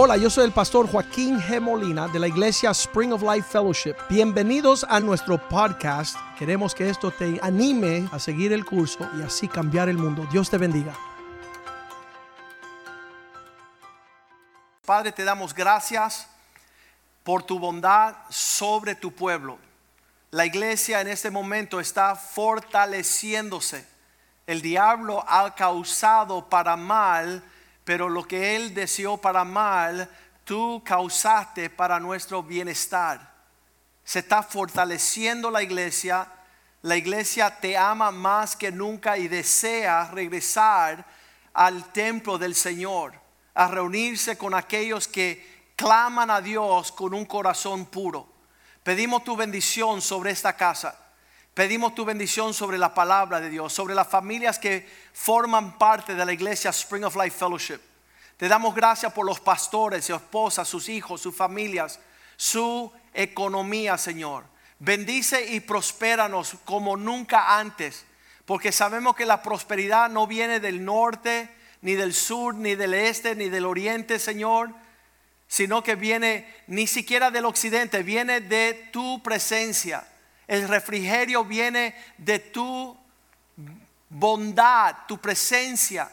Hola, yo soy el pastor Joaquín G. Molina de la iglesia Spring of Life Fellowship. Bienvenidos a nuestro podcast. Queremos que esto te anime a seguir el curso y así cambiar el mundo. Dios te bendiga. Padre, te damos gracias por tu bondad sobre tu pueblo. La iglesia en este momento está fortaleciéndose. El diablo ha causado para mal, pero lo que él deseó para mal, tú causaste para nuestro bienestar. Se está fortaleciendo la iglesia. La iglesia te ama más que nunca y desea regresar al templo del Señor, a reunirse con aquellos que claman a Dios con un corazón puro. Pedimos tu bendición sobre esta casa. Pedimos tu bendición sobre la palabra de Dios, sobre las familias que forman parte de la iglesia Spring of Life Fellowship. Te damos gracias por los pastores, su esposa, sus hijos, sus familias, su economía, Señor. Bendice y prospéranos como nunca antes, porque sabemos que la prosperidad no viene del norte, ni del sur, ni del este, ni del oriente, Señor, sino que viene ni siquiera del occidente, viene de tu presencia. El refrigerio viene de tu bondad, tu presencia.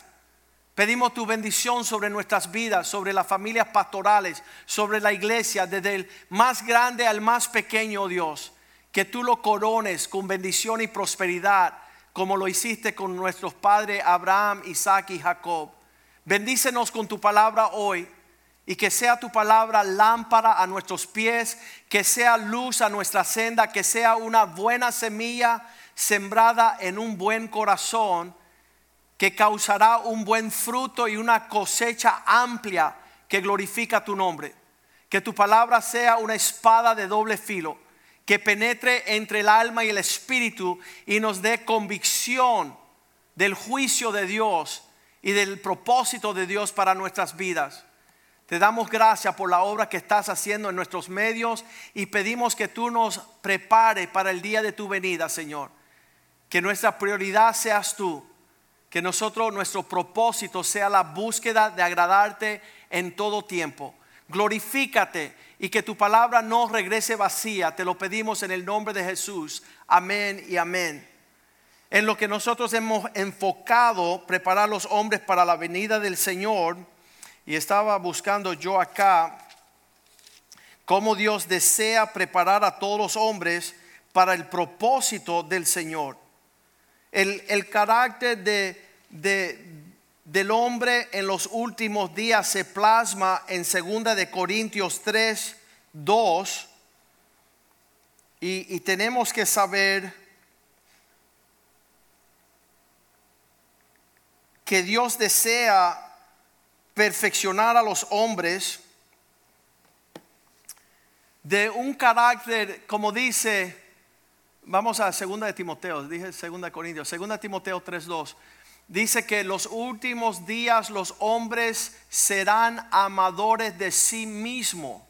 Pedimos tu bendición sobre nuestras vidas, sobre las familias pastorales, sobre la iglesia, desde el más grande al más pequeño, oh Dios. Que tú lo corones con bendición y prosperidad, como lo hiciste con nuestros padres Abraham, Isaac y Jacob. Bendícenos con tu palabra hoy y que sea tu palabra lámpara a nuestros pies, que sea luz a nuestra senda, que sea una buena semilla sembrada en un buen corazón, que causará un buen fruto y una cosecha amplia que glorifica tu nombre. Que tu palabra sea una espada de doble filo, que penetre entre el alma y el espíritu y nos dé convicción del juicio de Dios y del propósito de Dios para nuestras vidas. Te damos gracias por la obra que estás haciendo en nuestros medios y pedimos que tú nos prepares para el día de tu venida, Señor. Que nuestra prioridad seas tú. Que nosotros, nuestro propósito sea la búsqueda de agradarte en todo tiempo. Glorifícate y que tu palabra no regrese vacía. Te lo pedimos en el nombre de Jesús. Amén y amén. En lo que nosotros hemos enfocado, preparar los hombres para la venida del Señor y estaba buscando yo acá cómo Dios desea preparar a todos los hombres para el propósito del Señor. El, carácter de, del hombre en los últimos días se plasma en 2 de Corintios 3, 2. Y, y tenemos que saber que Dios desea perfeccionar a los hombres de un carácter, como dice, vamos a segunda de Timoteo, dije segunda de Corintios, segunda de Timoteo 3.2, dice que los últimos días los hombres serán amadores de sí mismo.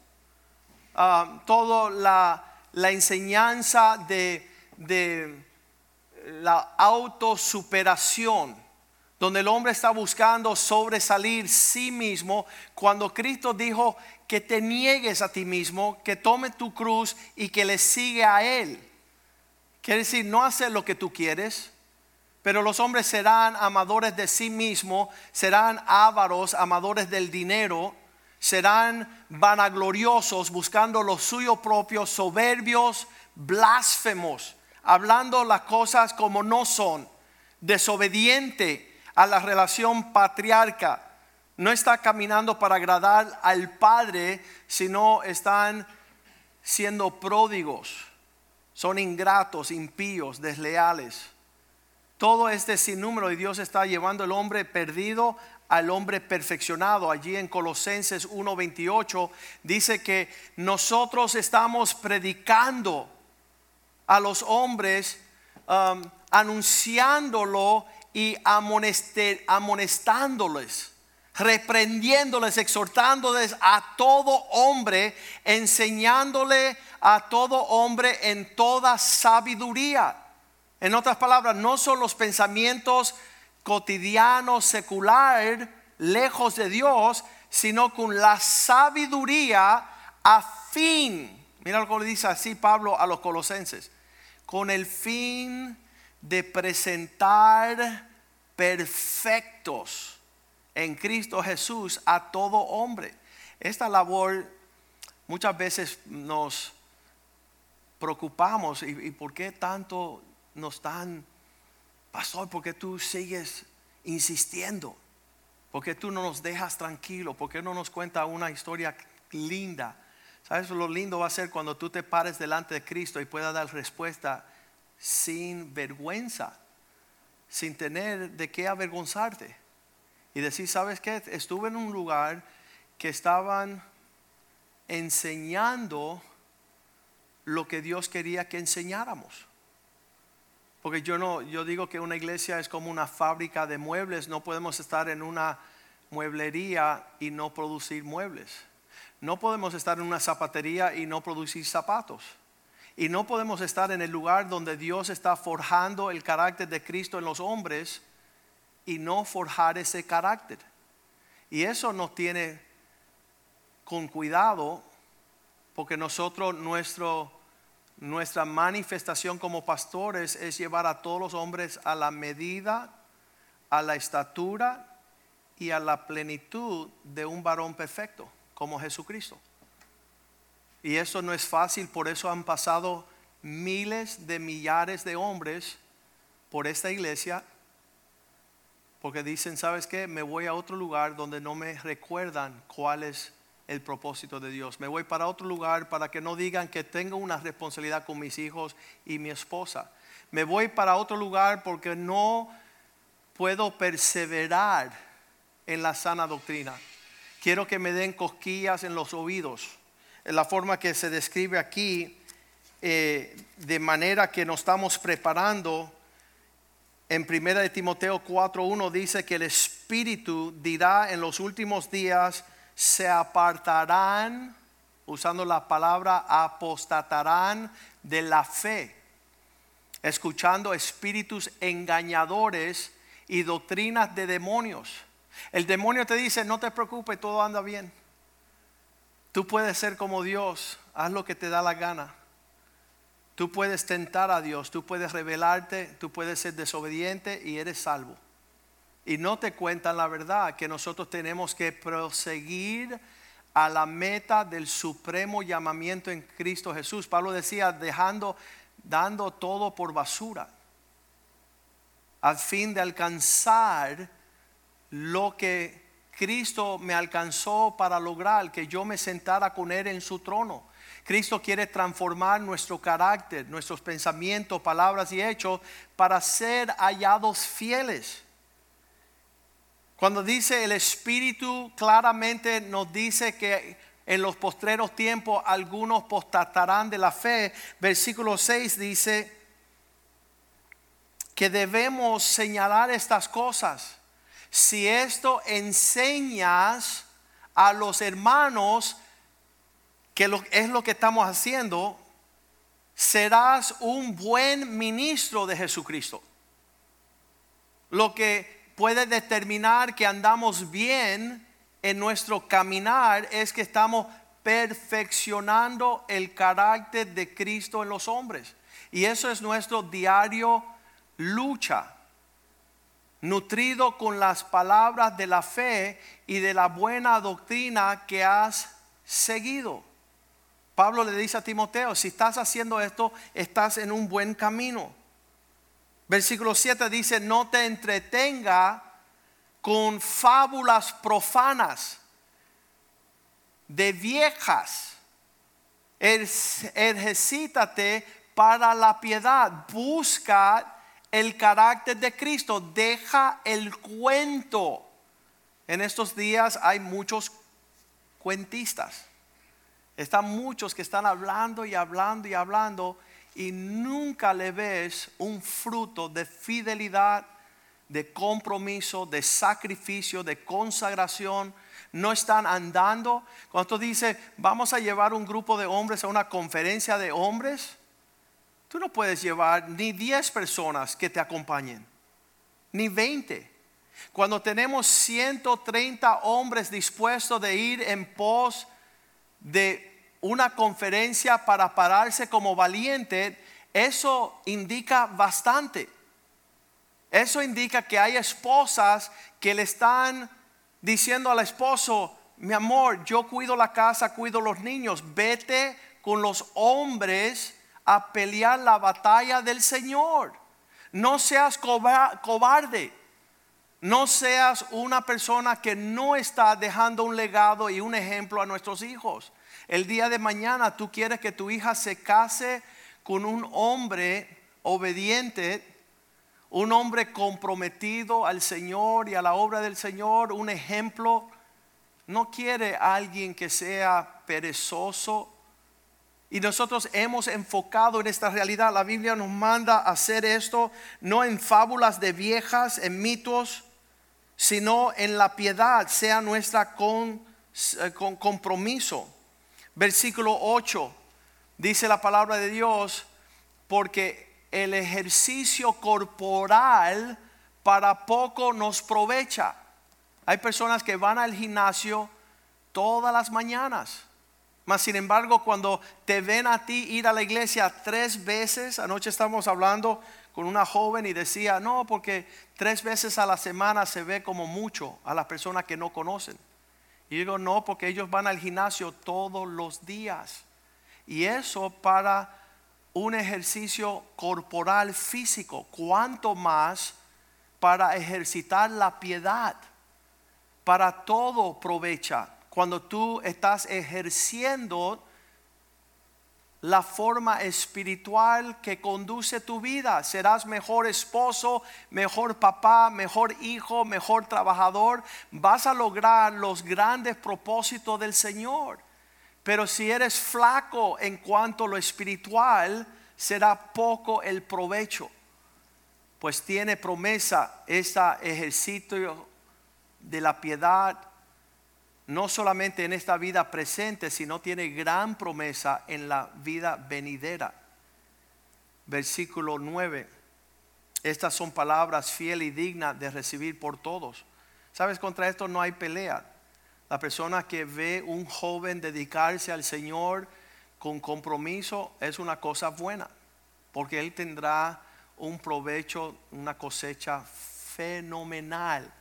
Ah, toda la, enseñanza de, de la autosuperación donde el hombre está buscando sobresalir sí mismo, cuando Cristo dijo que te niegues a ti mismo, que tome tu cruz y que le sigue a Él. Quiere decir, no hacer lo que tú quieres, pero los hombres serán amadores de sí mismo, serán ávaros, amadores del dinero, serán vanagloriosos, buscando lo suyo propio, soberbios, blasfemos, hablando las cosas como no son, desobediente a la relación patriarca. No está caminando para agradar al Padre, sino están siendo pródigos. Son ingratos, impíos, desleales. Todo este sinnúmero y Dios está llevando al hombre perdido al hombre perfeccionado. Allí en Colosenses 1:28 dice que nosotros estamos predicando a los hombres, um, anunciándolo y amonestándoles, reprendiéndoles, exhortándoles a todo hombre, enseñándole a todo hombre en toda sabiduría. En otras palabras, no son los pensamientos cotidianos, secular, lejos de Dios, sino con la sabiduría a fin. Mira lo que le dice así Pablo a los colosenses. Con el fin de presentar perfectos en Cristo Jesús a todo hombre. Esta labor muchas veces nos preocupamos y, por qué tanto nos dan, pastor, por qué tú sigues insistiendo, por qué tú no nos dejas tranquilo, por qué no nos cuenta una historia linda. ¿Sabes lo lindo va a ser cuando tú te pares delante de Cristo y puedas dar respuesta sin vergüenza, sin tener de qué avergonzarte? Y decir, ¿sabes qué? Estuve en un lugar que estaban enseñando lo que Dios quería que enseñáramos. Porque yo no, yo digo que una iglesia es como una fábrica de muebles, no podemos estar en una mueblería y no producir muebles. No podemos estar en una zapatería y no producir zapatos. Y no podemos estar en el lugar donde Dios está forjando el carácter de Cristo en los hombres y no forjar ese carácter. Y eso nos tiene con cuidado porque nosotros nuestro nuestra manifestación como pastores es llevar a todos los hombres a la medida, a la estatura y a la plenitud de un varón perfecto, como Jesucristo. Y eso no es fácil, por eso han pasado miles de millares de hombres por esta iglesia, porque dicen, ¿sabes qué? Me voy a otro lugar donde no me recuerdan cuál es el propósito de Dios. Me voy para otro lugar para que no digan que tengo una responsabilidad con mis hijos y mi esposa. Me voy para otro lugar porque no puedo perseverar en la sana doctrina. Quiero que me den cosquillas en los oídos. La forma que se describe aquí, eh, de manera que nos estamos preparando. En 1 de Timoteo 4.1 dice que el Espíritu dirá en los últimos días, se apartarán, usando la palabra apostatarán de la fe, escuchando espíritus engañadores y doctrinas de demonios. El demonio te dice, no te preocupes, todo anda bien. Tú puedes ser como Dios, haz lo que te da la gana. Tú puedes tentar a Dios, tú puedes rebelarte, tú puedes ser desobediente y eres salvo y no te cuentan la verdad, que nosotros tenemos que proseguir a la meta del supremo llamamiento en Cristo Jesús. Pablo decía, dejando, dando todo por basura, al fin de alcanzar lo que Cristo me alcanzó para lograr, que yo me sentara con Él en su trono. Cristo quiere transformar nuestro carácter, nuestros pensamientos, palabras y hechos para ser hallados fieles. Cuando dice el Espíritu, claramente nos dice que en los postreros tiempos algunos postatarán de la fe. Versículo 6 dice que debemos señalar estas cosas. Si esto enseñas a los hermanos que es lo que estamos haciendo, serás un buen ministro de Jesucristo. Lo que puede determinar que andamos bien en nuestro caminar es que estamos perfeccionando el carácter de Cristo en los hombres. Y eso es nuestro diario lucha, nutrido con las palabras de la fe y de la buena doctrina que has seguido. Pablo le dice a Timoteo, si estás haciendo esto, estás en un buen camino. Versículo 7 dice, no te entretenga con fábulas profanas de viejas. Ejercítate para la piedad. Busca el carácter de Cristo. Deja el cuento. En estos días hay muchos cuentistas. Están muchos que están hablando y hablando y hablando y nunca le ves un fruto de fidelidad, de compromiso, de sacrificio, de consagración. No están andando. Cuando tú dices, vamos a llevar un grupo de hombres a una conferencia de hombres, tú no puedes llevar ni 10 personas que te acompañen, ni 20. Cuando tenemos 130 hombres dispuestos de ir en pos de una conferencia para pararse como valiente, eso indica bastante. Eso indica que hay esposas que le están diciendo al esposo, mi amor, yo cuido la casa, cuido los niños, vete con los hombres a pelear la batalla del Señor. No seas cobarde. No seas una persona que no está dejando un legado y un ejemplo a nuestros hijos. El día de mañana tú quieres que tu hija se case con un hombre obediente, un hombre comprometido al Señor y a la obra del Señor, un ejemplo. No quiere alguien que sea perezoso. Y nosotros hemos enfocado en esta realidad. La Biblia nos manda hacer esto no en fábulas de viejas, en mitos, sino en la piedad sea nuestra con, eh, compromiso. Versículo 8 dice la palabra de Dios, porque el ejercicio corporal para poco nos provecha. Hay personas que van al gimnasio todas las mañanas. Mas sin embargo, cuando te ven a ti ir a la iglesia tres veces, anoche estamos hablando con una joven y decía, no, porque tres veces a la semana se ve como mucho a las personas que no conocen. Y digo, no, porque ellos van al gimnasio todos los días. Y eso para un ejercicio corporal físico, cuanto más para ejercitar la piedad. Para todo provecha. Cuando tú estás ejerciendo la forma espiritual que conduce tu vida. Serás mejor esposo, mejor papá, mejor hijo, mejor trabajador. Vas a lograr los grandes propósitos del Señor. Pero si eres flaco en cuanto a lo espiritual, será poco el provecho. Pues tiene promesa este ejercicio de la piedad no solamente en esta vida presente, sino tiene gran promesa en la vida venidera. Versículo 9. Estas son palabras fiel y dignas de recibir por todos. Sabes, contra esto no hay pelea. La persona que ve un joven dedicarse al Señor con compromiso es una cosa buena, porque él tendrá un provecho, una cosecha fenomenal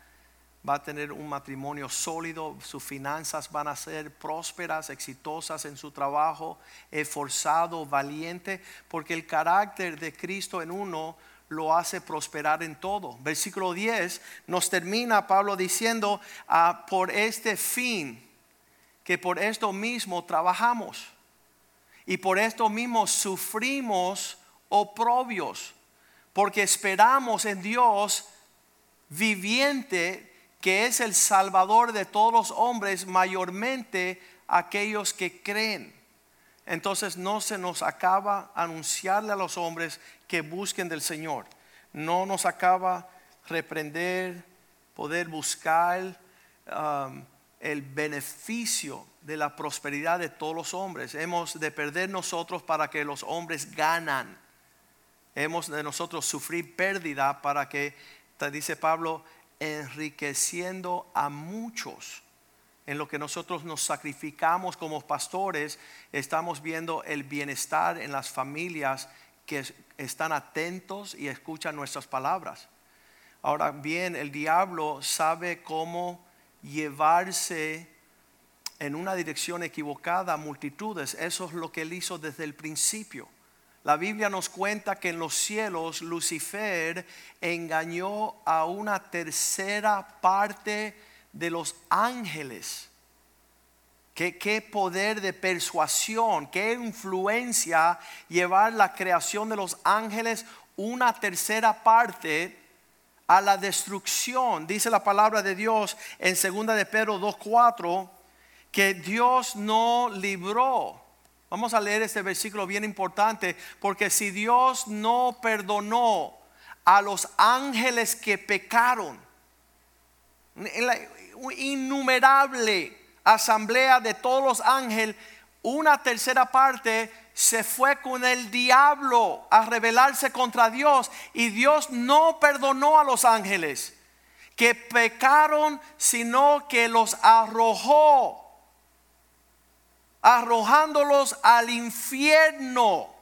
va a tener un matrimonio sólido, sus finanzas van a ser prósperas, exitosas en su trabajo, esforzado, valiente, porque el carácter de Cristo en uno lo hace prosperar en todo. Versículo 10 nos termina Pablo diciendo, ah, por este fin, que por esto mismo trabajamos y por esto mismo sufrimos oprobios, porque esperamos en Dios viviente que es el Salvador de todos los hombres, mayormente aquellos que creen. Entonces no se nos acaba anunciarle a los hombres que busquen del Señor. No nos acaba reprender, poder buscar um, el beneficio de la prosperidad de todos los hombres. Hemos de perder nosotros para que los hombres ganan. Hemos de nosotros sufrir pérdida para que, dice Pablo, enriqueciendo a muchos. En lo que nosotros nos sacrificamos como pastores, estamos viendo el bienestar en las familias que están atentos y escuchan nuestras palabras. Ahora bien, el diablo sabe cómo llevarse en una dirección equivocada a multitudes. Eso es lo que él hizo desde el principio. La Biblia nos cuenta que en los cielos Lucifer engañó a una tercera parte de los ángeles. ¿Qué, qué poder de persuasión, qué influencia llevar la creación de los ángeles una tercera parte a la destrucción. Dice la palabra de Dios en 2 de Pedro 2.4 que Dios no libró Vamos a leer este versículo bien importante, porque si Dios no perdonó a los ángeles que pecaron, la innumerable asamblea de todos los ángeles, una tercera parte se fue con el diablo a rebelarse contra Dios y Dios no perdonó a los ángeles. que pecaron, sino que los arrojó, arrojándolos al infierno,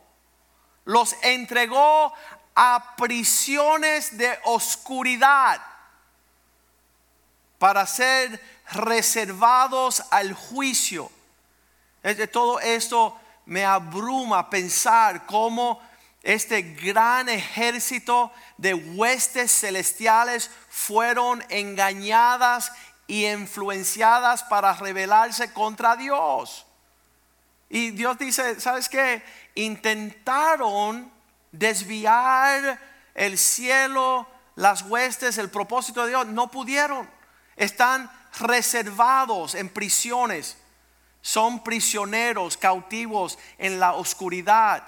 los entregó a prisiones de oscuridad para ser reservados al juicio. Todo esto me abruma pensar cómo este gran ejército de huestes celestiales fueron engañadas y influenciadas para rebelarse contra Dios. Y Dios dice, ¿sabes qué? Intentaron desviar el cielo, las huestes, el propósito de Dios. No pudieron. Están reservados en prisiones. Son prisioneros, cautivos en la oscuridad,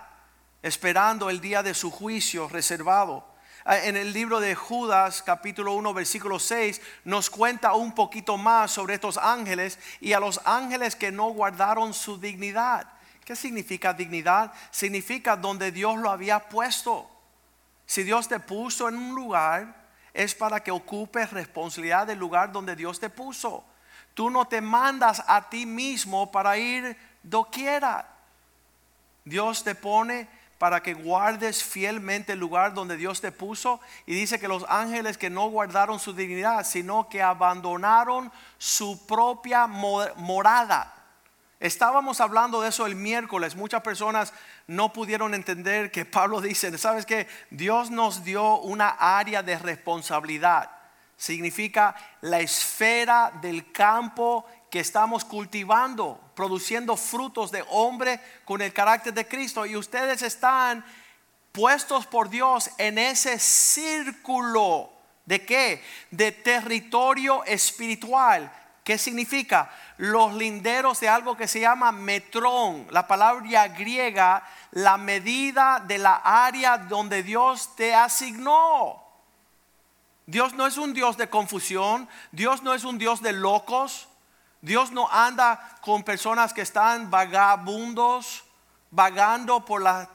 esperando el día de su juicio reservado. Ah, en el libro de Judas, capítulo 1, versículo 6, nos cuenta un poquito más sobre estos ángeles y a los ángeles que no guardaron su dignidad. ¿Qué significa dignidad? Significa donde Dios lo había puesto. Si Dios te puso en un lugar, es para que ocupes responsabilidad del lugar donde Dios te puso. Tú no te mandas a ti mismo para ir doquiera. Dios te pone para que guardes fielmente el lugar donde Dios te puso. Y dice que los ángeles que no guardaron su dignidad, sino que abandonaron su propia morada. Estábamos hablando de eso el miércoles. Muchas personas no pudieron entender que Pablo dice, ¿sabes que Dios nos dio una área de responsabilidad. Significa la esfera del campo que estamos cultivando, produciendo frutos de hombre con el carácter de Cristo. Y ustedes están puestos por Dios en ese círculo de qué? De territorio espiritual. ¿Qué significa? Los linderos de algo que se llama metrón, la palabra griega, la medida de la área donde Dios te asignó. Dios no es un Dios de confusión, Dios no es un Dios de locos, Dios no anda con personas que están vagabundos, vagando por la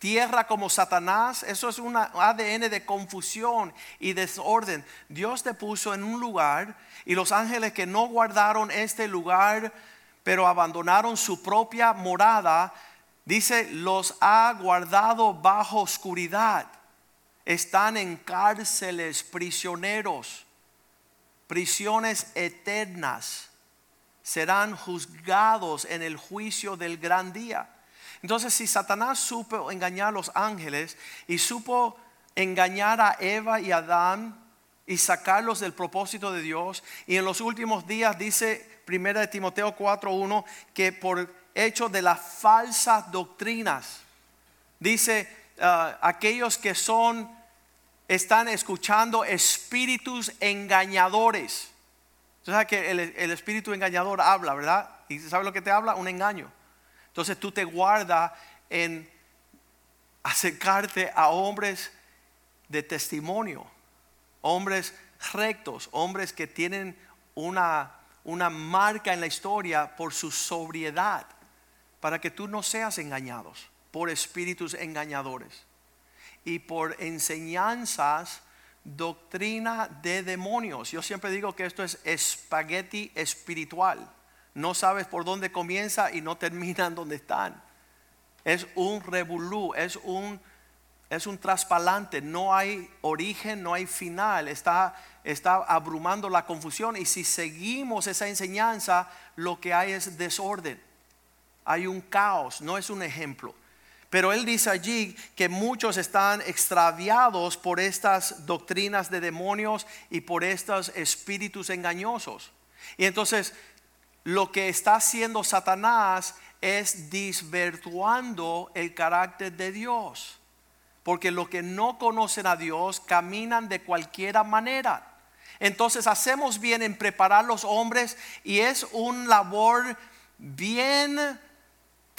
tierra como Satanás. Eso es un ADN de confusión y desorden. Dios te puso en un lugar y los ángeles que no guardaron este lugar, pero abandonaron su propia morada, dice, los ha guardado bajo oscuridad. Están en cárceles, prisioneros, prisiones eternas serán juzgados en el juicio del gran día. Entonces, si Satanás supo engañar a los ángeles y supo engañar a Eva y Adán y sacarlos del propósito de Dios, y en los últimos días dice 1 Timoteo 4:1 que por hecho de las falsas doctrinas, dice ah, aquellos que son están escuchando espíritus engañadores sabes que el, espíritu engañador habla, ¿verdad? ¿Y sabes lo que te habla? Un engaño. Entonces tú te guardas en acercarte a hombres de testimonio, hombres rectos, hombres que tienen una, una marca en la historia por su sobriedad, para que tú no seas engañados por espíritus engañadores y por enseñanzas doctrina de demonios. Yo siempre digo que esto es espagueti espiritual. No sabes por dónde comienza y no termina en donde están. Es un revolú, es un, es un traspalante. No hay origen, no hay final. Está, está abrumando la confusión. Y si seguimos esa enseñanza, lo que hay es desorden. Hay un caos, no es un ejemplo. Pero él dice allí que muchos están extraviados por estas doctrinas de demonios y por estos espíritus engañosos. Y entonces lo que está haciendo Satanás es disvirtuando el carácter de Dios. Porque los que no conocen a Dios caminan de cualquiera manera. Entonces hacemos bien en preparar los hombres y es un labor bien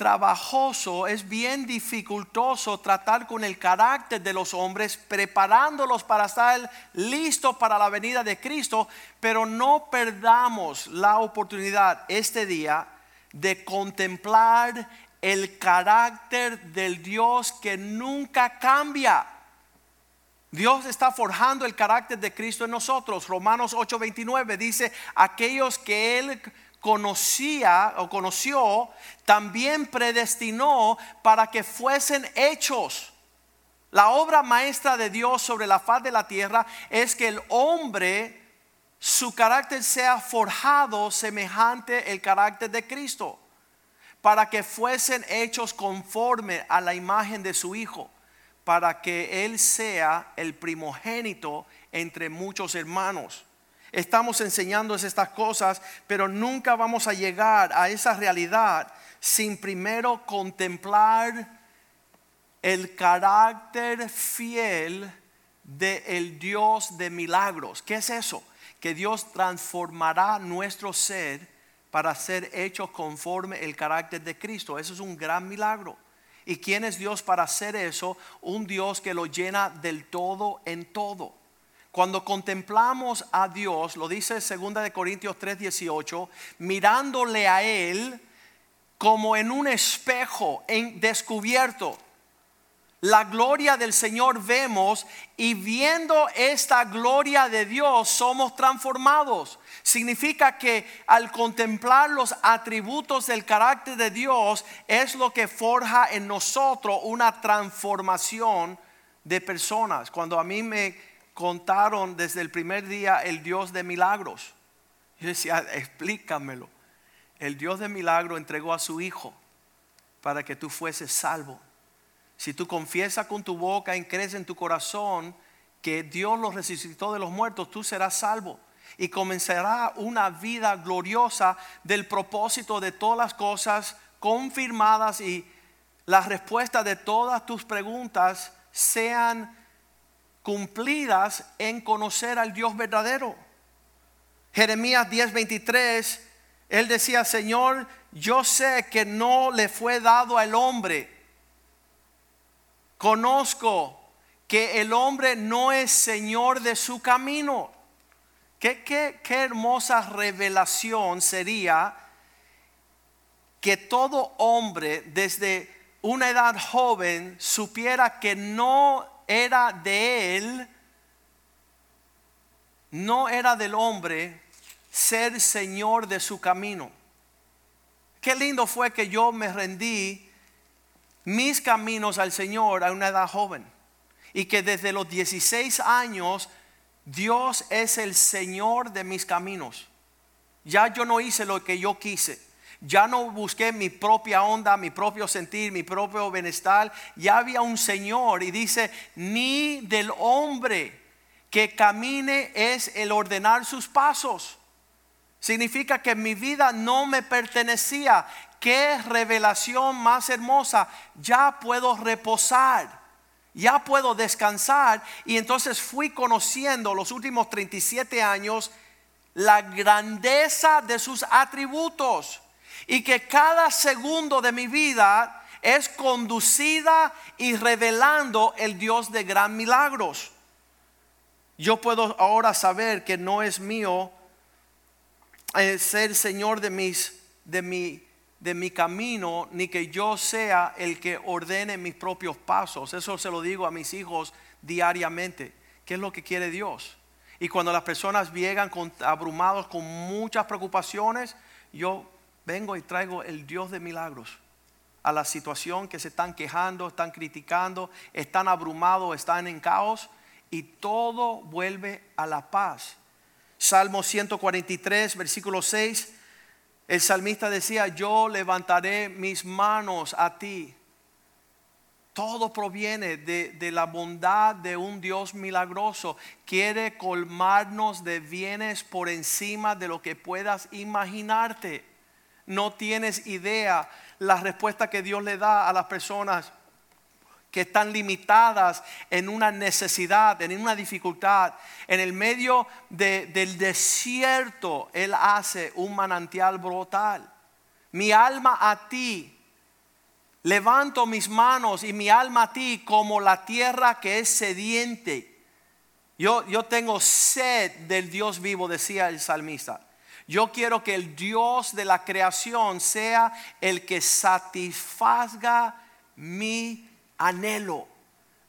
trabajoso, es bien dificultoso tratar con el carácter de los hombres, preparándolos para estar listos para la venida de Cristo, pero no perdamos la oportunidad este día de contemplar el carácter del Dios que nunca cambia. Dios está forjando el carácter de Cristo en nosotros. Romanos 8:29 dice, aquellos que Él conocía o conoció, también predestinó para que fuesen hechos. La obra maestra de Dios sobre la faz de la tierra es que el hombre, su carácter sea forjado semejante el carácter de Cristo, para que fuesen hechos conforme a la imagen de su Hijo para que Él sea el primogénito entre muchos hermanos. Estamos enseñando estas cosas, pero nunca vamos a llegar a esa realidad sin primero contemplar el carácter fiel del el Dios de milagros. ¿Qué es eso? Que Dios transformará nuestro ser para ser hecho conforme el carácter de Cristo. Eso es un gran milagro. ¿Y quién es Dios para hacer eso? Un Dios que lo llena del todo en todo. Cuando contemplamos a Dios, lo dice 2 de Corintios 3:18, mirándole a él como en un espejo en descubierto la gloria del Señor vemos y viendo esta gloria de Dios somos transformados. Significa que al contemplar los atributos del carácter de Dios es lo que forja en nosotros una transformación de personas. Cuando a mí me contaron desde el primer día el Dios de milagros, yo decía, explícamelo. El Dios de milagros entregó a su Hijo para que tú fueses salvo. Si tú confiesas con tu boca y crees en tu corazón que Dios los resucitó de los muertos, tú serás salvo. Y comenzará una vida gloriosa del propósito de todas las cosas confirmadas y las respuestas de todas tus preguntas sean cumplidas en conocer al Dios verdadero. Jeremías 10:23, él decía, Señor, yo sé que no le fue dado al hombre Conozco que el hombre no es señor de su camino. Qué, qué, qué hermosa revelación sería que todo hombre desde una edad joven supiera que no era de él, no era del hombre ser señor de su camino. Qué lindo fue que yo me rendí mis caminos al Señor a una edad joven. Y que desde los 16 años Dios es el Señor de mis caminos. Ya yo no hice lo que yo quise. Ya no busqué mi propia onda, mi propio sentir, mi propio bienestar. Ya había un Señor y dice, ni del hombre que camine es el ordenar sus pasos. Significa que mi vida no me pertenecía, qué revelación más hermosa, ya puedo reposar, ya puedo descansar. Y entonces fui conociendo los últimos 37 años la grandeza de sus atributos y que cada segundo de mi vida es conducida y revelando el Dios de gran milagros. Yo puedo ahora saber que no es mío eh, ser Señor de mis de mi de mi camino, ni que yo sea el que ordene mis propios pasos. Eso se lo digo a mis hijos diariamente. ¿Qué es lo que quiere Dios? Y cuando las personas llegan con, abrumados con muchas preocupaciones, yo vengo y traigo el Dios de milagros a la situación que se están quejando, están criticando, están abrumados, están en caos y todo vuelve a la paz. Salmo 143, versículo 6 el salmista decía, yo levantaré mis manos a ti. Todo proviene de, la bondad de un Dios milagroso. Quiere colmarnos de bienes por encima de lo que puedas imaginarte. No tienes idea la respuesta que Dios le da a las personas que están limitadas en una necesidad, en una dificultad. En el medio del desierto, Él hace un manantial brotal. Mi alma a ti, levanto mis manos y mi alma a ti como la tierra que es sediente. Yo, yo tengo sed del Dios vivo, decía el salmista. Yo quiero que el Dios de la creación sea el que satisfaga mi anhelo.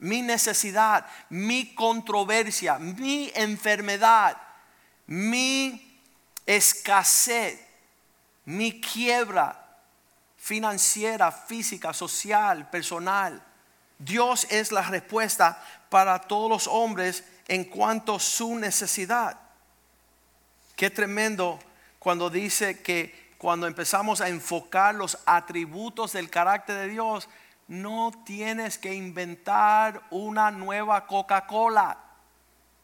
mi necesidad, mi controversia, mi enfermedad, mi escasez, mi quiebra financiera, física, social, personal. Dios es la respuesta para todos los hombres en cuanto a su necesidad. Qué tremendo cuando dice que cuando empezamos a enfocar los atributos del carácter de Dios, no tienes que inventar una nueva Coca-Cola.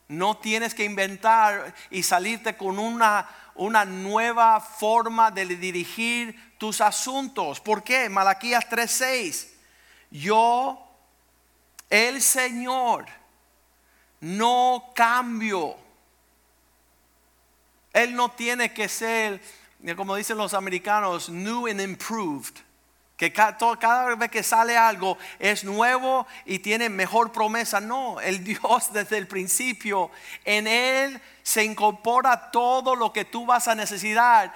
No tienes que inventar y salirte con una, una nueva forma de dirigir tus asuntos. ¿Por qué? Malaquías 3:6. Yo, el Señor, no cambio. Él no tiene que ser, como dicen los americanos, new and improved. Que cada, vez que sale algo es nuevo y tiene mejor promesa. No, el Dios desde el principio, en Él se incorpora todo lo que tú vas a necesitar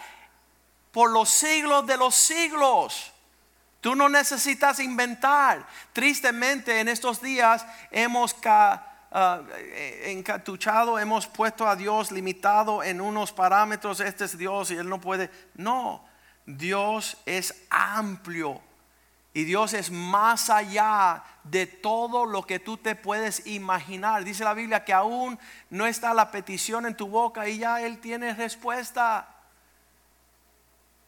por los siglos de los siglos. Tú no necesitas inventar. Tristemente en estos días hemos uh, encatuchado, hemos puesto a Dios limitado en unos parámetros. Este es Dios y Él no puede. No, Dios es amplio y Dios es más allá de todo lo que tú te puedes imaginar. Dice la Biblia que aún no está la petición en tu boca y ya Él tiene respuesta.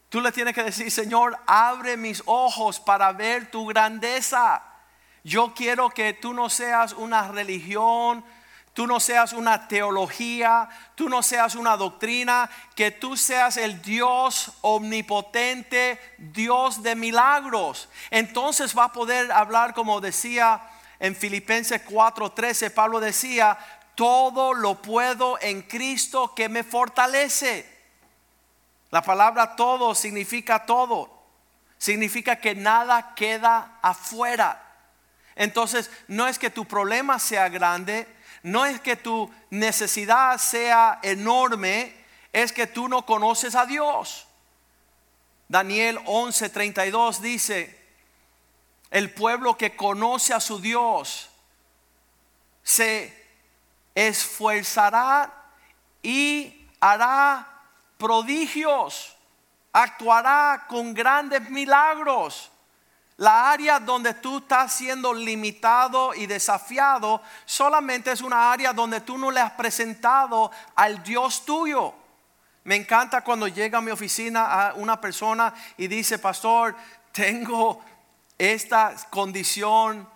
Tú le tienes que decir, Señor, abre mis ojos para ver tu grandeza. Yo quiero que tú no seas una religión, tú no seas una teología, tú no seas una doctrina, que tú seas el Dios omnipotente, Dios de milagros. Entonces va a poder hablar como decía en Filipenses 4:13, Pablo decía, todo lo puedo en Cristo que me fortalece. La palabra todo significa todo. Significa que nada queda afuera. Entonces, no es que tu problema sea grande, no es que tu necesidad sea enorme, es que tú no conoces a Dios. Daniel 11:32 dice, el pueblo que conoce a su Dios se esforzará y hará prodigios, actuará con grandes milagros. La área donde tú estás siendo limitado y desafiado solamente es una área donde tú no le has presentado al Dios tuyo. Me encanta cuando llega a mi oficina a una persona y dice, pastor, tengo esta condición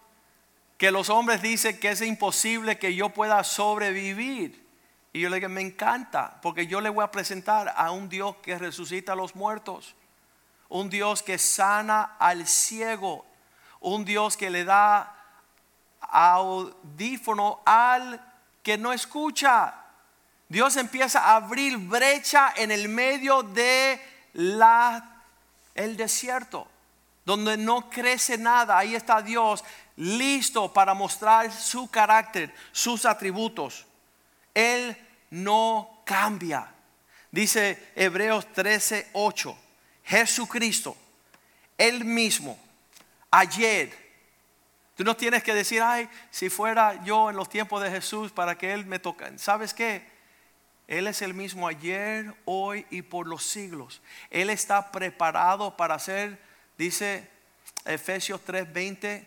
que los hombres dicen que es imposible que yo pueda sobrevivir. Y yo le digo, me encanta, porque yo le voy a presentar a un Dios que resucita a los muertos un Dios que sana al ciego, un Dios que le da audífono al que no escucha. Dios empieza a abrir brecha en el medio de la el desierto, donde no crece nada. Ahí está Dios listo para mostrar su carácter, sus atributos. Él no cambia. Dice Hebreos 13, 8. Jesucristo, Él mismo, ayer. Tú no tienes que decir, ay, si fuera yo en los tiempos de Jesús para que Él me toque. ¿Sabes qué? Él es el mismo ayer, hoy y por los siglos. Él está preparado para hacer, dice Efesios 3:20,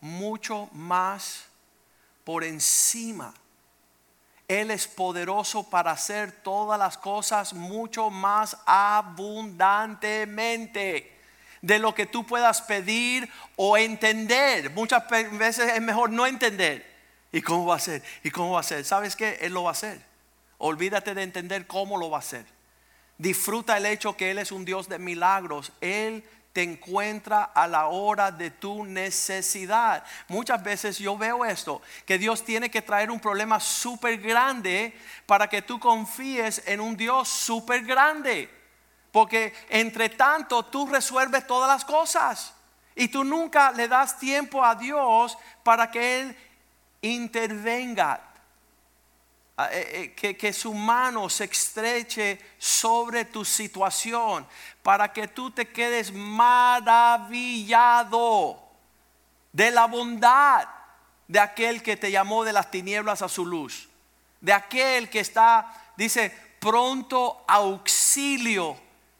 mucho más por encima él es poderoso para hacer todas las cosas mucho más abundantemente de lo que tú puedas pedir o entender. Muchas veces es mejor no entender. ¿Y cómo va a ser? ¿Y cómo va a ser? ¿Sabes qué? Él lo va a hacer. Olvídate de entender cómo lo va a hacer. Disfruta el hecho que Él es un Dios de milagros. Él te encuentra a la hora de tu necesidad. Muchas veces yo veo esto, que Dios tiene que traer un problema súper grande para que tú confíes en un Dios súper grande. Porque entre tanto tú resuelves todas las cosas y tú nunca le das tiempo a Dios para que Él intervenga. Eh, eh, que, su mano se estreche sobre tu situación para que tú te quedes maravillado de la bondad de aquel que te llamó de las tinieblas a su luz, de aquel que está, dice, pronto auxilio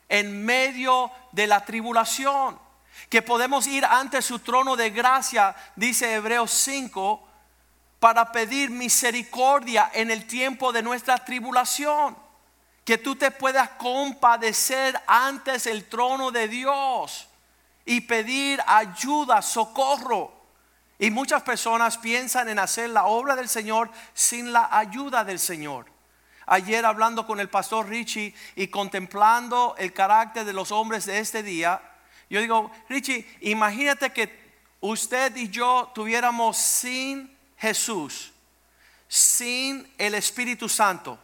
en medio de la tribulación, que podemos ir ante su trono de gracia, dice Hebreos 5, para pedir misericordia en el tiempo de nuestra tribulación. Que tú te puedas compadecer antes el trono de Dios y pedir ayuda, socorro. Y muchas personas piensan en hacer la obra del Señor sin la ayuda del Señor. Ayer hablando con el pastor Richie y contemplando el carácter de los hombres de este día, yo digo, Richie, imagínate que usted y yo tuviéramos sin Jesús, sin el Espíritu Santo,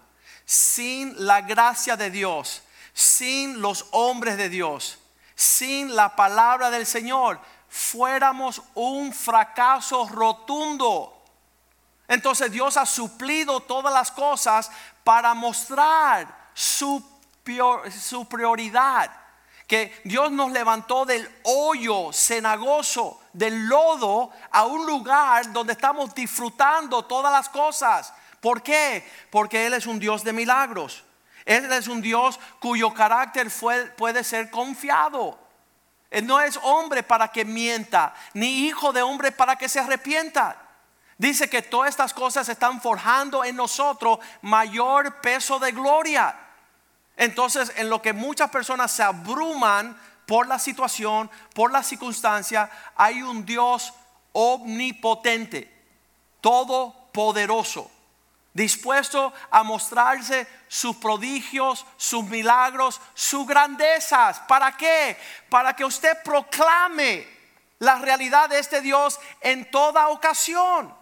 sin la gracia de Dios, sin los hombres de Dios, sin la palabra del Señor, fuéramos un fracaso rotundo. Entonces Dios ha suplido todas las cosas para mostrar su, prioridad que Dios nos levantó del hoyo cenagoso, del lodo, a un lugar donde estamos disfrutando todas las cosas. ¿Por qué? Porque Él es un Dios de milagros. Él es un Dios cuyo carácter puede ser confiado. Él no es hombre para que mienta, ni hijo de hombre para que se arrepienta. Dice que todas estas cosas están forjando en nosotros mayor peso de gloria. Entonces, en lo que muchas personas se abruman por la situación, por la circunstancia, hay un Dios omnipotente, todopoderoso, dispuesto a mostrarse sus prodigios, sus milagros, sus grandezas. ¿Para qué? Para que usted proclame la realidad de este Dios en toda ocasión.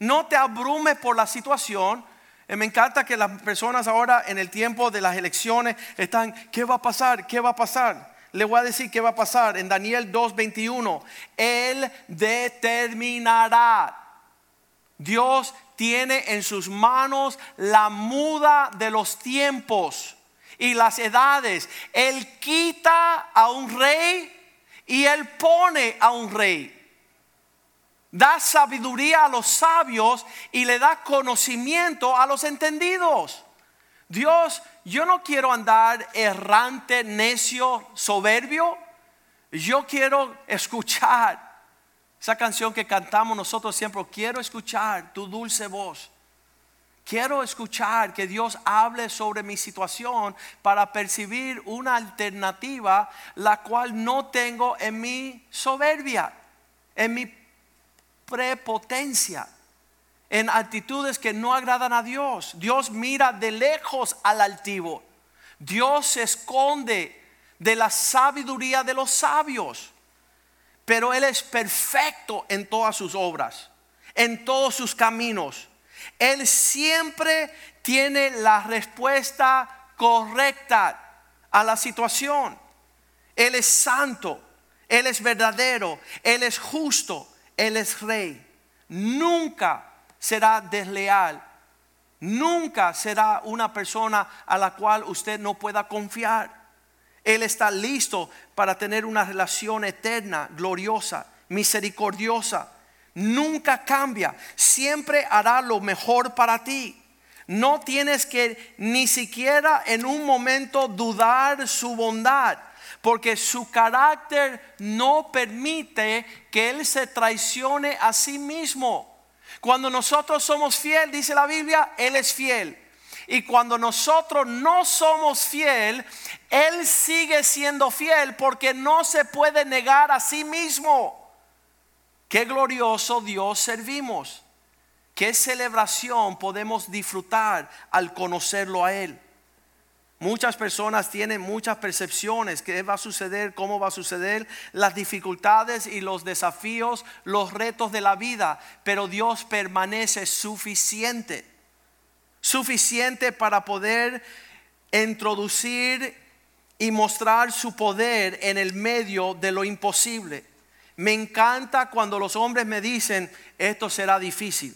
No te abrume por la situación, me encanta que las personas ahora en el tiempo de las elecciones están, ¿qué va a pasar? ¿Qué va a pasar? Le voy a decir qué va a pasar en Daniel 2:21. Él determinará. Dios tiene en sus manos la muda de los tiempos y las edades. Él quita a un rey y él pone a un rey da sabiduría a los sabios y le da conocimiento a los entendidos. Dios, yo no quiero andar errante, necio, soberbio. Yo quiero escuchar esa canción que cantamos nosotros siempre. Quiero escuchar tu dulce voz. Quiero escuchar que Dios hable sobre mi situación para percibir una alternativa la cual no tengo en mi soberbia, en mi prepotencia, en actitudes que no agradan a Dios. Dios mira de lejos al altivo. Dios se esconde de la sabiduría de los sabios. Pero Él es perfecto en todas sus obras, en todos sus caminos. Él siempre tiene la respuesta correcta a la situación. Él es santo, Él es verdadero, Él es justo, él es rey. Nunca será desleal. Nunca será una persona a la cual usted no pueda confiar. Él está listo para tener una relación eterna, gloriosa, misericordiosa. Nunca cambia. Siempre hará lo mejor para ti. No tienes que ni siquiera en un momento dudar su bondad porque su carácter no permite que Él se traicione a sí mismo. Cuando nosotros somos fiel, dice la Biblia, Él es fiel. Y cuando nosotros no somos fiel, Él sigue siendo fiel porque no se puede negar a sí mismo. Qué glorioso Dios servimos. Qué celebración podemos disfrutar al conocerlo a Él. Muchas personas tienen muchas percepciones, qué va a suceder, cómo va a suceder, las dificultades y los desafíos, los retos de la vida, pero Dios permanece suficiente, suficiente para poder introducir y mostrar su poder en el medio de lo imposible. Me encanta cuando los hombres me dicen, esto será difícil.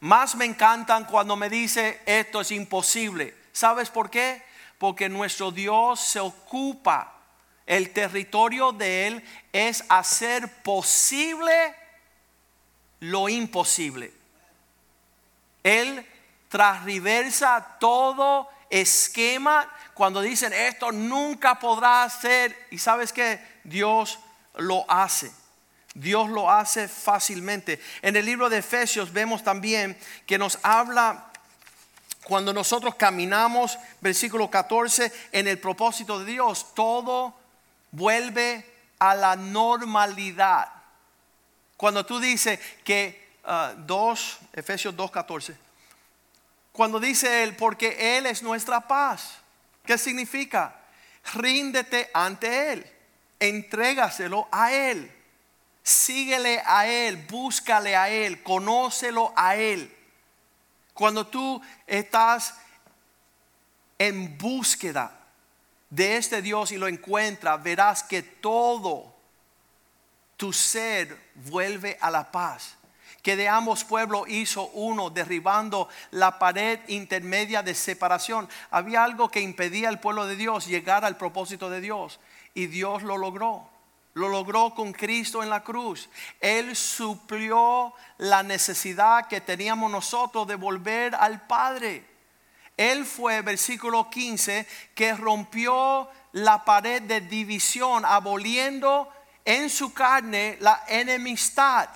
Más me encantan cuando me dice, esto es imposible. ¿Sabes por qué? Porque nuestro Dios se ocupa, el territorio de Él es hacer posible lo imposible. Él transversa todo esquema cuando dicen esto nunca podrá ser. Y sabes que Dios lo hace. Dios lo hace fácilmente. En el libro de Efesios vemos también que nos habla cuando nosotros caminamos, versículo 14, en el propósito de Dios, todo vuelve a la normalidad. Cuando tú dices que 2, uh, Efesios 2, 14, cuando dice él, porque Él es nuestra paz, ¿qué significa? Ríndete ante Él, entrégaselo a Él, síguele a Él, búscale a Él, conócelo a Él. Cuando tú estás en búsqueda de este Dios y lo encuentras, verás que todo tu ser vuelve a la paz. Que de ambos pueblos hizo uno, derribando la pared intermedia de separación. Había algo que impedía al pueblo de Dios llegar al propósito de Dios y Dios lo logró. Lo logró con Cristo en la cruz. Él suplió la necesidad que teníamos nosotros de volver al Padre. Él fue, versículo 15, que rompió la pared de división, aboliendo en su carne la enemistad,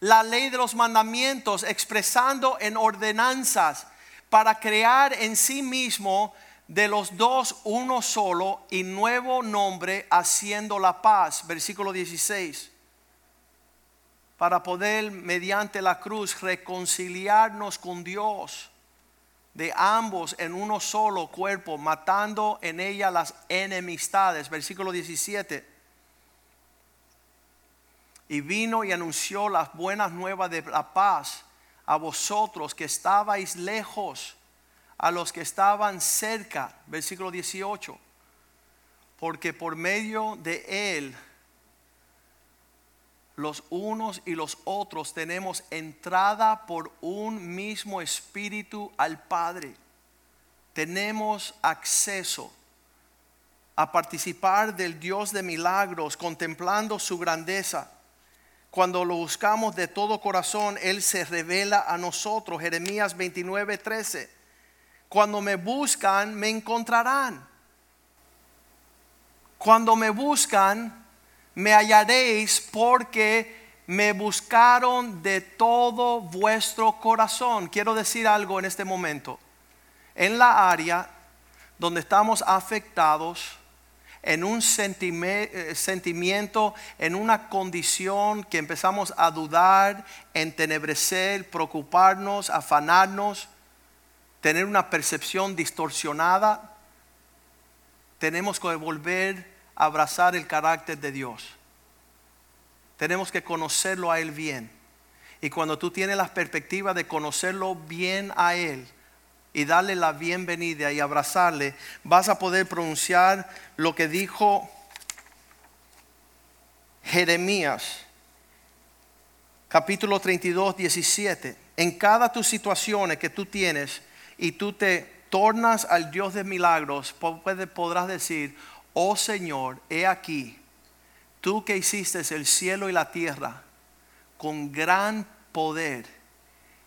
la ley de los mandamientos, expresando en ordenanzas para crear en sí mismo de los dos uno solo y nuevo nombre haciendo la paz. Versículo 16. Para poder mediante la cruz reconciliarnos con Dios de ambos en uno solo cuerpo, matando en ella las enemistades. Versículo 17. Y vino y anunció las buenas nuevas de la paz a vosotros que estabais lejos a los que estaban cerca, versículo 18, porque por medio de él los unos y los otros tenemos entrada por un mismo espíritu al Padre. Tenemos acceso a participar del Dios de milagros, contemplando su grandeza. Cuando lo buscamos de todo corazón, Él se revela a nosotros. Jeremías 29, 13 cuando me buscan, me encontrarán. Cuando me buscan, me hallaréis porque me buscaron de todo vuestro corazón. Quiero decir algo en este momento. En la área donde estamos afectados, en un eh, sentimiento, en una condición que empezamos a dudar, entenebrecer, preocuparnos, afanarnos, tener una percepción distorsionada, tenemos que volver a abrazar el carácter de Dios. Tenemos que conocerlo a Él bien. Y cuando tú tienes la perspectiva de conocerlo bien a Él y darle la bienvenida y abrazarle, vas a poder pronunciar lo que dijo Jeremías, capítulo 32, 17. En cada tus situaciones que tú tienes, y tú te tornas al Dios de milagros, podrás decir, oh Señor, he aquí, tú que hiciste el cielo y la tierra con gran poder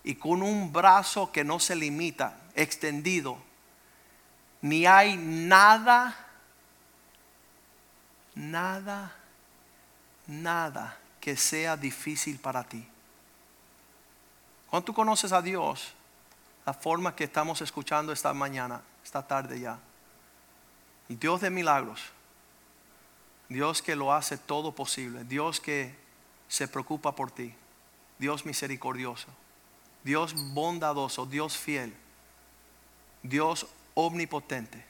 y con un brazo que no se limita, extendido, ni hay nada, nada, nada que sea difícil para ti. Cuando tú conoces a Dios, la forma que estamos escuchando esta mañana, esta tarde ya. Y Dios de milagros, Dios que lo hace todo posible, Dios que se preocupa por ti, Dios misericordioso, Dios bondadoso, Dios fiel, Dios omnipotente,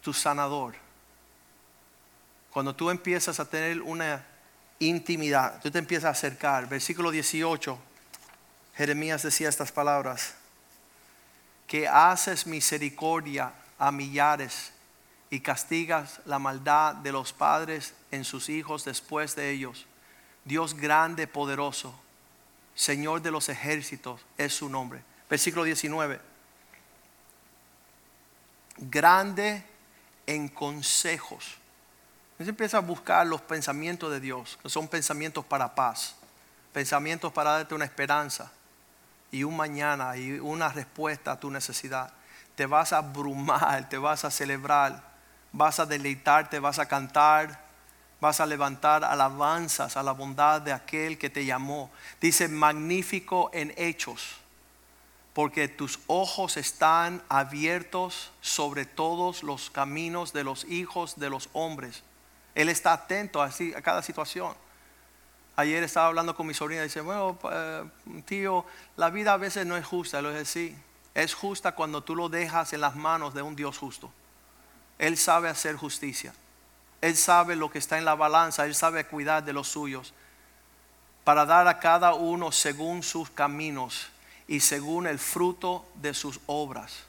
tu sanador. Cuando tú empiezas a tener una intimidad, tú te empiezas a acercar, versículo 18 Jeremías decía estas palabras, que haces misericordia a millares y castigas la maldad de los padres en sus hijos después de ellos. Dios grande, poderoso, Señor de los ejércitos es su nombre. Versículo 19. Grande en consejos. Se empieza a buscar los pensamientos de Dios, que son pensamientos para paz pensamientos para darte una esperanza y un mañana y una respuesta a tu necesidad. Te vas a abrumar, te vas a celebrar, vas a deleitarte, vas a cantar, vas a levantar alabanzas a la bondad de aquel que te llamó. Dice magnífico en hechos, porque tus ojos están abiertos sobre todos los caminos de los hijos de los hombres. Él está atento a, a cada situación. Ayer estaba hablando con mi sobrina y dice, bueno, eh, tío, la vida a veces no es justa. Le dije, sí, es justa cuando tú lo dejas en las manos de un Dios justo. Él sabe hacer justicia. Él sabe lo que está en la balanza, Él sabe cuidar de los suyos, para dar a cada uno según sus caminos y según el fruto de sus obras.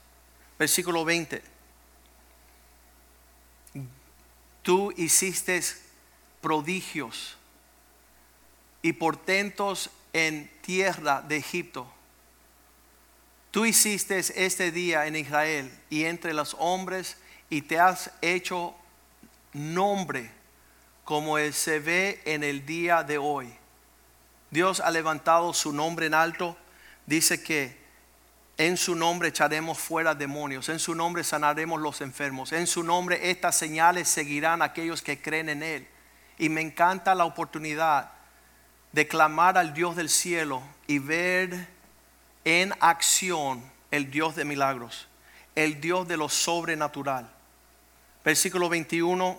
Versículo 20. Tú hiciste prodigios y portentos en tierra de Egipto. Tú hiciste este día en Israel y entre los hombres y te has hecho nombre como él se ve en el día de hoy. Dios ha levantado su nombre en alto. Dice que en su nombre echaremos fuera demonios, en su nombre sanaremos los enfermos, en su nombre estas señales seguirán aquellos que creen en Él. Y me encanta la oportunidad de clamar al Dios del cielo y ver en acción el Dios de milagros, el Dios de lo sobrenatural. Versículo 21,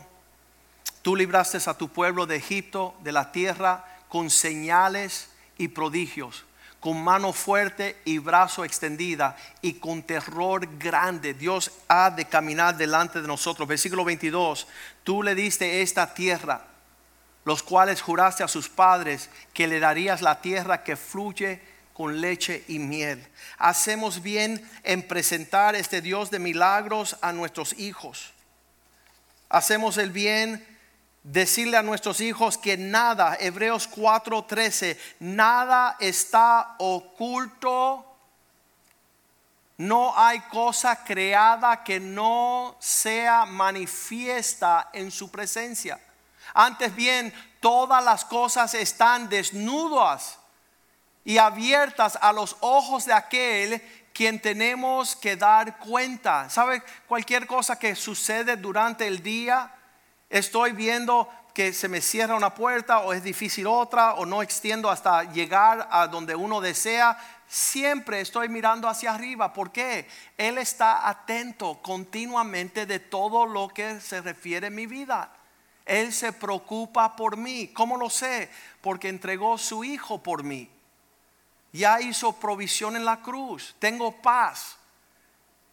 tú libraste a tu pueblo de Egipto, de la tierra, con señales y prodigios, con mano fuerte y brazo extendida y con terror grande. Dios ha de caminar delante de nosotros. Versículo 22, tú le diste esta tierra, los cuales juraste a sus padres que le darías la tierra que fluye con leche y miel. Hacemos bien en presentar este Dios de milagros a nuestros hijos hacemos el bien, decirle a nuestros hijos que nada, Hebreos 4:13, nada está oculto. No hay cosa creada que no sea manifiesta en su presencia. Antes bien, todas las cosas están desnudas y abiertas a los ojos de aquel quien tenemos que dar cuenta. ¿Sabe? Cualquier cosa que sucede durante el día, estoy viendo que se me cierra una puerta o es difícil otra o no extiendo hasta llegar a donde uno desea. Siempre estoy mirando hacia arriba. ¿Por qué? Él está atento continuamente de todo lo que se refiere a mi vida. Él se preocupa por mí. ¿Cómo lo sé? Porque entregó su hijo por mí ya hizo provisión en la cruz. Tengo paz.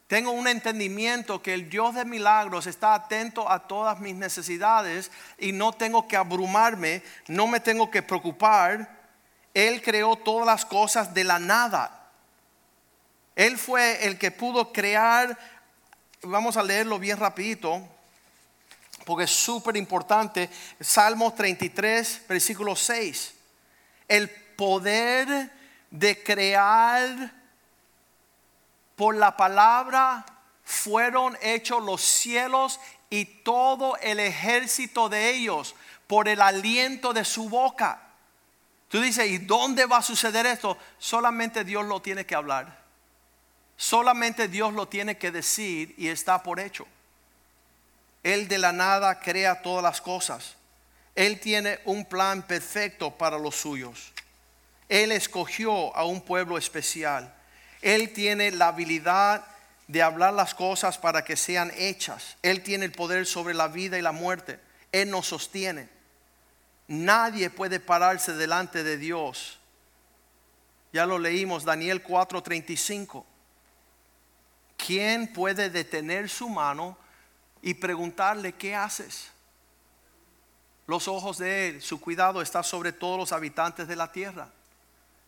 Tengo un entendimiento que el Dios de milagros está atento a todas mis necesidades y no tengo que abrumarme, no me tengo que preocupar. Él creó todas las cosas de la nada. Él fue el que pudo crear, vamos a leerlo bien rapidito, porque es súper importante. Salmos 33, versículo 6. El poder de crear por la palabra fueron hechos los cielos y todo el ejército de ellos por el aliento de su boca. Tú dices, ¿y dónde va a suceder esto? Solamente Dios lo tiene que hablar. Solamente Dios lo tiene que decir y está por hecho. Él de la nada crea todas las cosas. Él tiene un plan perfecto para los suyos. Él escogió a un pueblo especial. Él tiene la habilidad de hablar las cosas para que sean hechas. Él tiene el poder sobre la vida y la muerte. Él nos sostiene. Nadie puede pararse delante de Dios. Ya lo leímos, Daniel 4:35. ¿Quién puede detener su mano y preguntarle qué haces? Los ojos de Él, su cuidado está sobre todos los habitantes de la tierra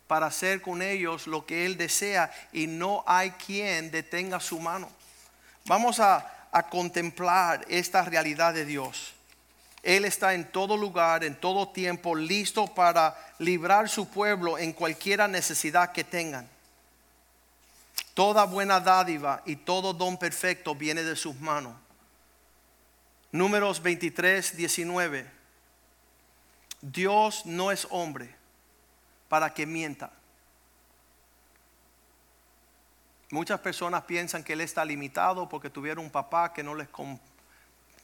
para hacer con ellos lo que Él desea y no hay quien detenga su mano. Vamos a, a contemplar esta realidad de Dios. Él está en todo lugar, en todo tiempo, listo para librar su pueblo en cualquiera necesidad que tengan. Toda buena dádiva y todo don perfecto viene de sus manos. Números 23, 19. Dios no es hombre para que mienta. Muchas personas piensan que él está limitado porque tuvieron un papá que no les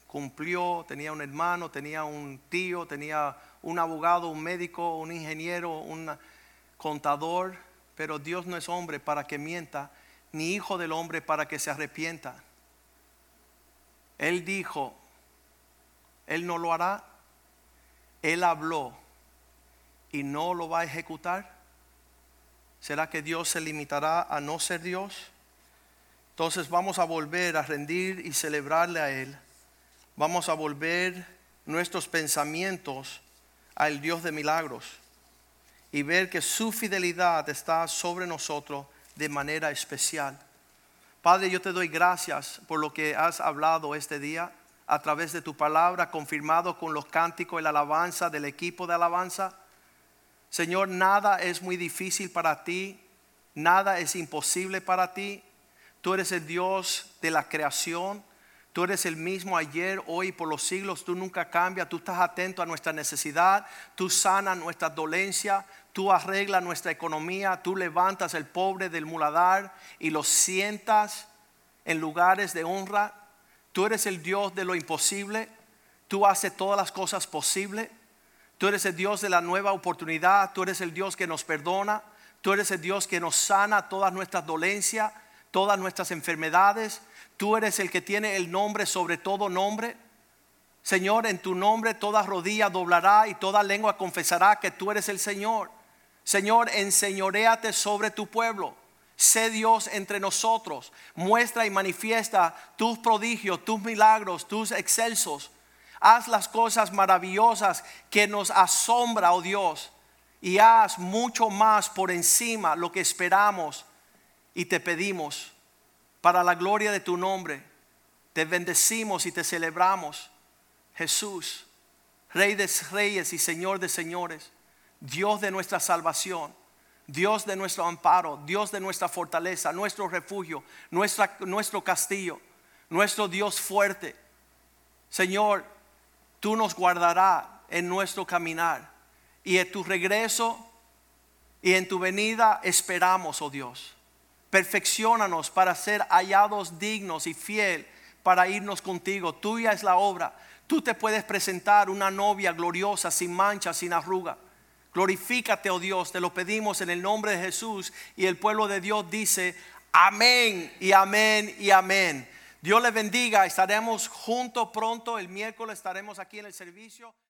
cumplió, tenía un hermano, tenía un tío, tenía un abogado, un médico, un ingeniero, un contador, pero Dios no es hombre para que mienta, ni hijo del hombre para que se arrepienta. Él dijo, Él no lo hará, Él habló y no lo va a ejecutar. ¿Será que Dios se limitará a no ser Dios? Entonces vamos a volver a rendir y celebrarle a Él. Vamos a volver nuestros pensamientos al Dios de milagros y ver que su fidelidad está sobre nosotros de manera especial. Padre, yo te doy gracias por lo que has hablado este día a través de tu palabra, confirmado con los cánticos y la alabanza del equipo de alabanza. Señor, nada es muy difícil para ti, nada es imposible para ti. Tú eres el Dios de la creación, tú eres el mismo ayer, hoy, por los siglos, tú nunca cambias, tú estás atento a nuestra necesidad, tú sanas nuestra dolencia, tú arreglas nuestra economía, tú levantas el pobre del muladar y lo sientas en lugares de honra. Tú eres el Dios de lo imposible, tú haces todas las cosas posibles. Tú eres el Dios de la nueva oportunidad. Tú eres el Dios que nos perdona. Tú eres el Dios que nos sana todas nuestras dolencias, todas nuestras enfermedades. Tú eres el que tiene el nombre sobre todo nombre. Señor, en tu nombre toda rodilla doblará y toda lengua confesará que tú eres el Señor. Señor, enseñoreate sobre tu pueblo. Sé Dios entre nosotros. Muestra y manifiesta tus prodigios, tus milagros, tus excelsos haz las cosas maravillosas que nos asombra, oh Dios, y haz mucho más por encima lo que esperamos y te pedimos para la gloria de tu nombre. Te bendecimos y te celebramos, Jesús, Rey de reyes y Señor de señores, Dios de nuestra salvación. Dios de nuestro amparo, Dios de nuestra fortaleza, nuestro refugio, nuestra, nuestro castillo, nuestro Dios fuerte. Señor, tú nos guardarás en nuestro caminar. Y en tu regreso y en tu venida esperamos, oh Dios. Perfeccionanos para ser hallados dignos y fiel para irnos contigo. Tuya es la obra. Tú te puedes presentar una novia gloriosa, sin mancha, sin arruga. Glorifícate, oh Dios, te lo pedimos en el nombre de Jesús. Y el pueblo de Dios dice, amén y amén y amén. Dios le bendiga. Estaremos juntos pronto. El miércoles estaremos aquí en el servicio.